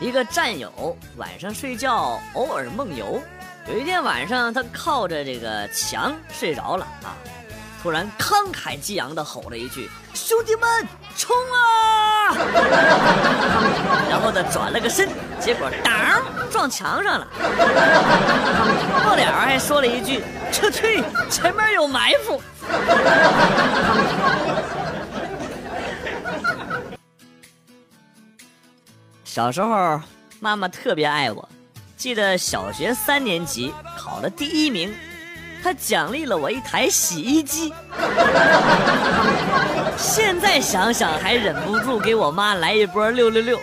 一个战友晚上睡觉偶尔梦游，有一天晚上他靠着这个墙睡着了啊，突然慷慨激昂地吼了一句：“兄弟们，冲啊！” 然后呢转了个身，结果当撞墙上了，末了还说了一句：“撤退，前面有埋伏。”小时候，妈妈特别爱我。记得小学三年级考了第一名，她奖励了我一台洗衣机。现在想想还忍不住给我妈来一波六六六。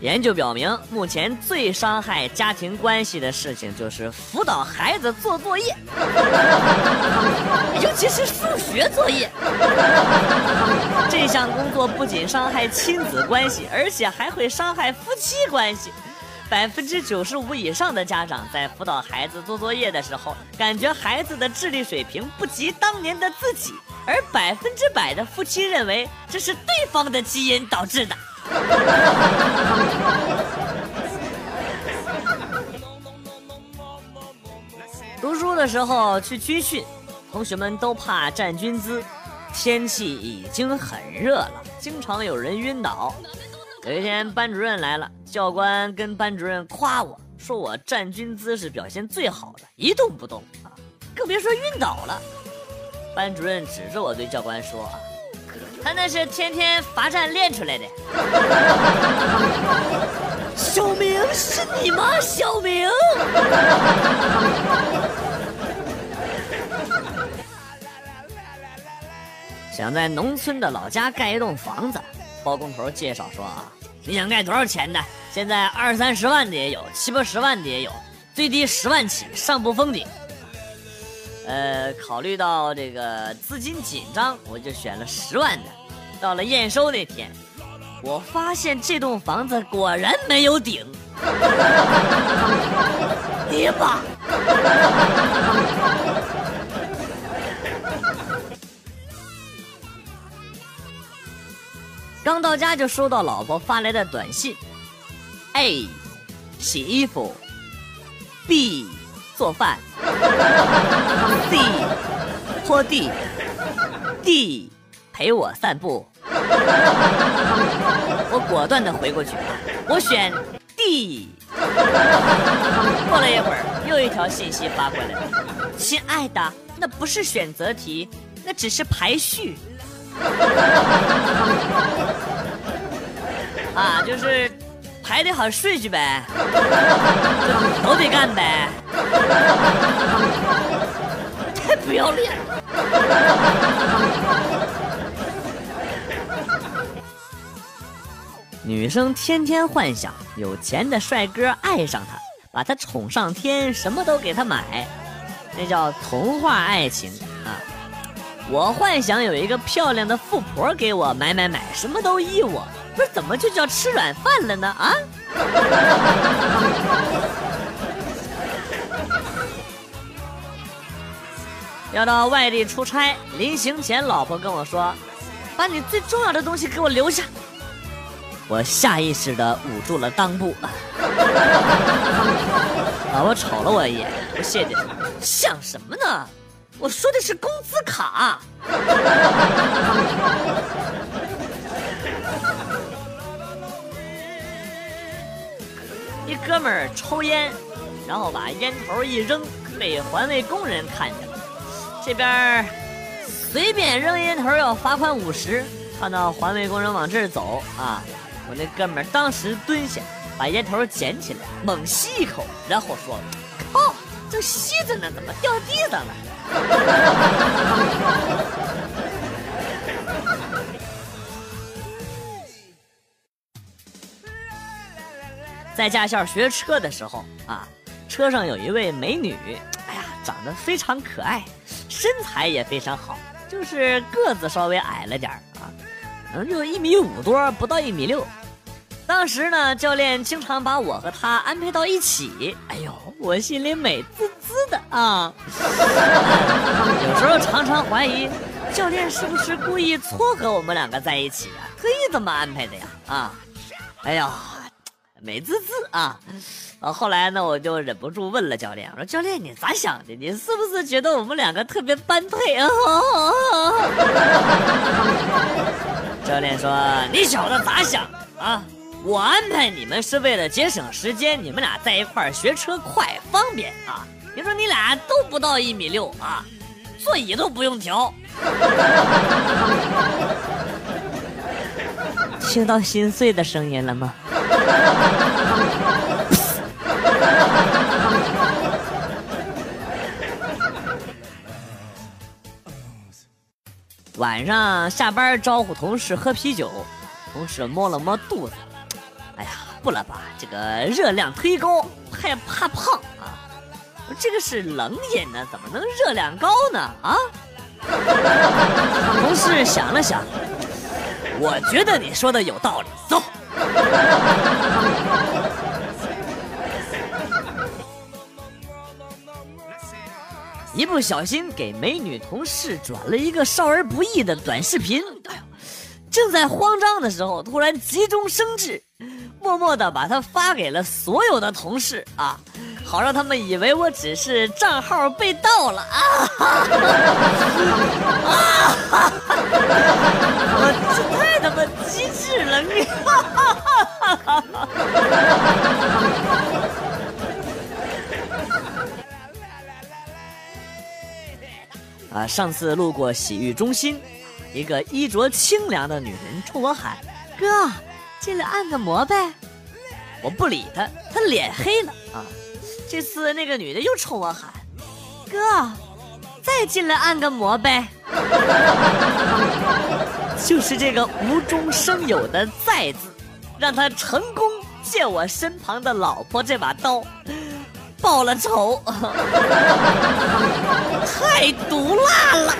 研究表明，目前最伤害家庭关系的事情就是辅导孩子做作业，尤其是数学作业。这项工作不仅伤害亲子关系，而且还会伤害夫妻关系。百分之九十五以上的家长在辅导孩子做作业的时候，感觉孩子的智力水平不及当年的自己，而百分之百的夫妻认为这是对方的基因导致的。读书的时候去军训，同学们都怕站军姿，天气已经很热了，经常有人晕倒。有一天班主任来了，教官跟班主任夸我说我站军姿是表现最好的，一动不动啊，更别说晕倒了。班主任指着我对教官说啊。他那是天天罚站练出来的。小明是你吗？小明。想在农村的老家盖一栋房子，包工头介绍说啊，你想盖多少钱的？现在二三十万的也有，七八十万的也有，最低十万起，上不封顶。呃，考虑到这个资金紧张，我就选了十万的。到了验收那天，我发现这栋房子果然没有顶。爹吧！刚到家就收到老婆发来的短信：A，洗衣服；B。做饭，C 拖地，D 陪我散步。我果断的回过去，我选 D。过了一会儿，又一条信息发过来，亲爱的，那不是选择题，那只是排序。啊，就是排的好顺序呗，都得干呗。太 不要脸了！女生天天幻想有钱的帅哥爱上她，把她宠上天，什么都给她买，那叫童话爱情啊！我幻想有一个漂亮的富婆给我买买买，什么都依我，不是怎么就叫吃软饭了呢？啊！要到外地出差，临行前，老婆跟我说：“把你最重要的东西给我留下。”我下意识的捂住了裆部。老婆瞅了我一眼，不屑的：“想什么呢？我说的是工资卡。”一哥们儿抽烟，然后把烟头一扔，被环卫工人看见了。这边随便扔烟头要罚款五十，看到环卫工人往这儿走啊，我那哥们儿当时蹲下，把烟头捡起来，猛吸一口，然后说：“靠，正吸着呢，怎么掉地上了？” 在驾校学车的时候啊，车上有一位美女，哎呀，长得非常可爱。身材也非常好，就是个子稍微矮了点啊，可能就一米五多，不到一米六。当时呢，教练经常把我和她安排到一起，哎呦，我心里美滋滋的啊。有时候常常怀疑，教练是不是故意撮合我们两个在一起啊？特意这么安排的呀？啊，哎呀，美滋滋啊！啊，后来呢，我就忍不住问了教练，我说：“教练，你咋想的？你是不是觉得我们两个特别般配啊？” 教练说：“你小子咋想啊？我安排你们是为了节省时间，你们俩在一块学车快方便啊。你说你俩都不到一米六啊，座椅都不用调。”听到心碎的声音了吗？晚上下班招呼同事喝啤酒，同事摸了摸肚子，哎呀，不了吧，这个热量忒高，害怕胖啊。这个是冷饮呢，怎么能热量高呢？啊？同事想了想，我觉得你说的有道理，一不小心给美女同事转了一个少儿不宜的短视频，哎呦，正在慌张的时候，突然急中生智，默默的把它发给了所有的同事啊，好让他们以为我只是账号被盗了啊！啊！啊！上次路过洗浴中心，一个衣着清凉的女人冲我喊：“哥，进来按个摩呗。”我不理她，她脸黑了啊！这次那个女的又冲我喊：“哥，再进来按个摩呗。”就是这个无中生有的“再”字，让他成功借我身旁的老婆这把刀。报了仇，太毒辣了。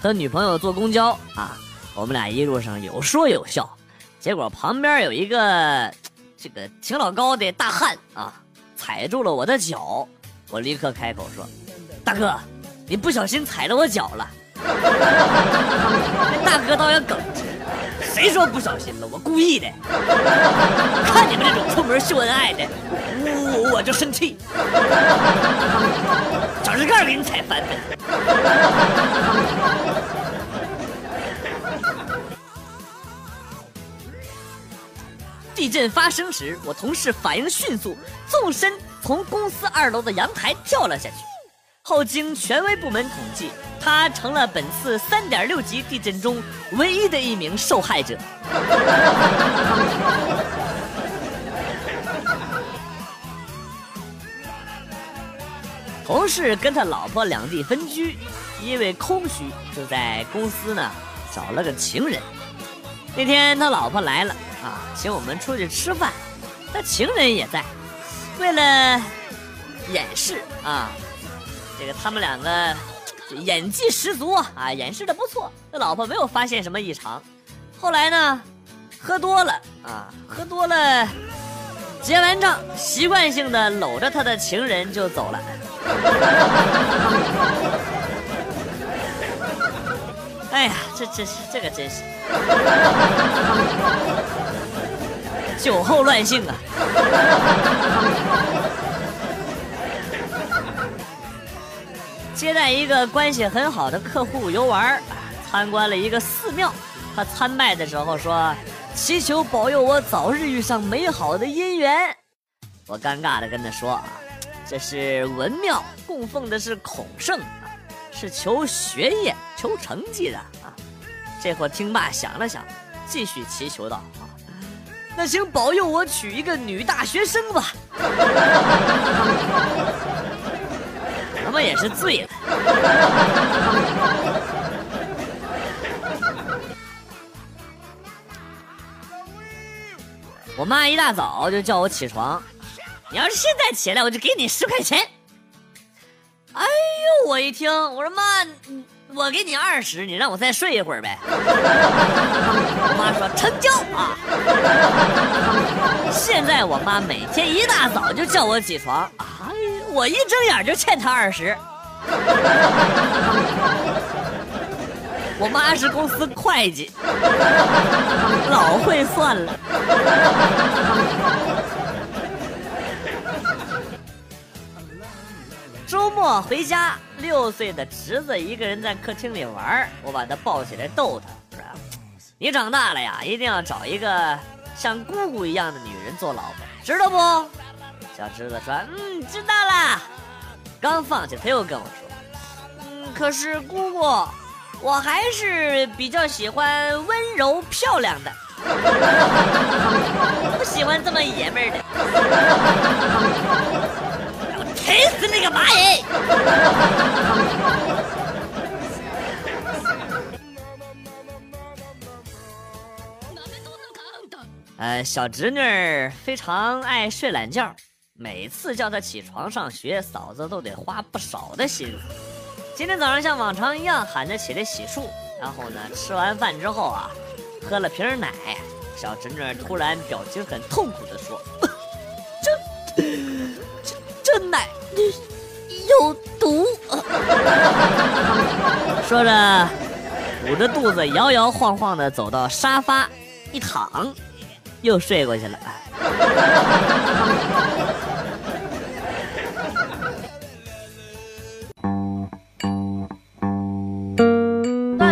和女朋友坐公交啊，我们俩一路上有说有笑，结果旁边有一个这个挺老高的大汉啊，踩住了我的脚，我立刻开口说：“大哥，你不小心踩了我脚了。”大 哥倒也耿直，谁说不小心了？我故意的。看你们这种出门秀恩爱的，我我就生气，脚趾盖给你踩翻了。地震发生时，我同事反应迅速，纵身从公司二楼的阳台跳了下去。后经权威部门统计，他成了本次三点六级地震中唯一的一名受害者。同事跟他老婆两地分居，因为空虚，就在公司呢找了个情人。那天他老婆来了啊，请我们出去吃饭，他情人也在，为了掩饰啊。这个他们两个演技十足啊，演示的不错。那老婆没有发现什么异常。后来呢，喝多了啊，喝多了，结完账，习惯性的搂着他的情人就走了。哎呀，这这是这个真是酒后乱性啊！接待一个关系很好的客户游玩，参观了一个寺庙。他参拜的时候说：“祈求保佑我早日遇上美好的姻缘。”我尴尬的跟他说：“啊，这是文庙，供奉的是孔圣，是求学业、求成绩的啊。”这会听罢想了想，继续祈求道：“啊，那请保佑我娶一个女大学生吧。”他妈也是醉了。我妈一大早就叫我起床，你要是现在起来，我就给你十块钱。哎呦，我一听，我说妈，我给你二十，你让我再睡一会儿呗。我妈说成交啊。现在我妈每天一大早就叫我起床，啊，我一睁眼就欠他二十。我妈是公司会计，老会算了。周末回家，六岁的侄子一个人在客厅里玩，我把他抱起来逗他，说：“你长大了呀，一定要找一个像姑姑一样的女人做老婆，知道不？”小侄子说：“嗯，知道了。”刚放下，他又跟我说：“嗯，可是姑姑。”我还是比较喜欢温柔漂亮的，不喜欢这么爷们儿的。我踩死那个蚂蚁！呃，小侄女非常爱睡懒觉，每次叫他起床上学，嫂子都得花不少的心思。今天早上像往常一样喊着起来洗漱，然后呢，吃完饭之后啊，喝了瓶奶，小侄女突然表情很痛苦的说：“这这这奶有毒。”说着，捂着肚子摇摇晃晃的走到沙发一躺，又睡过去了。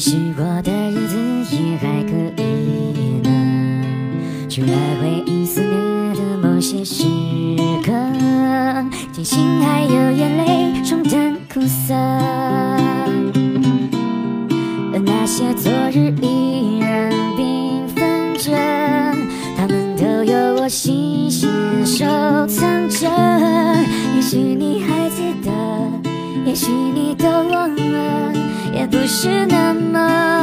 实过的日子也还可以呢，除了回忆思念的某些时刻，庆幸还有眼泪冲淡苦涩，而那些昨日依然缤纷着，他们都有我细心收藏着。也许你还记得，也许你。是那么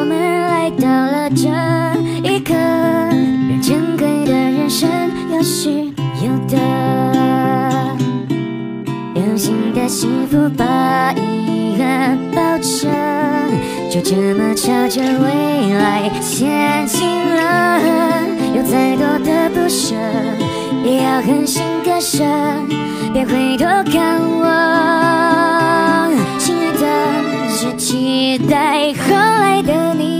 我们来到了这一刻，让珍贵的人生有失有的，有新的幸福把遗憾抱着，就这么朝着未来前进了。有再多的不舍，也要狠心割舍，别回头看我，亲爱的。期待后来的你？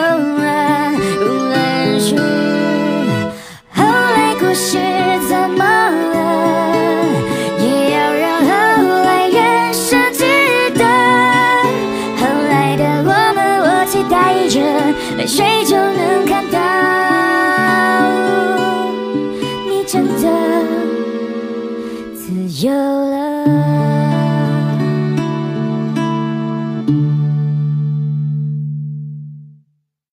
就够了，无论是后来故事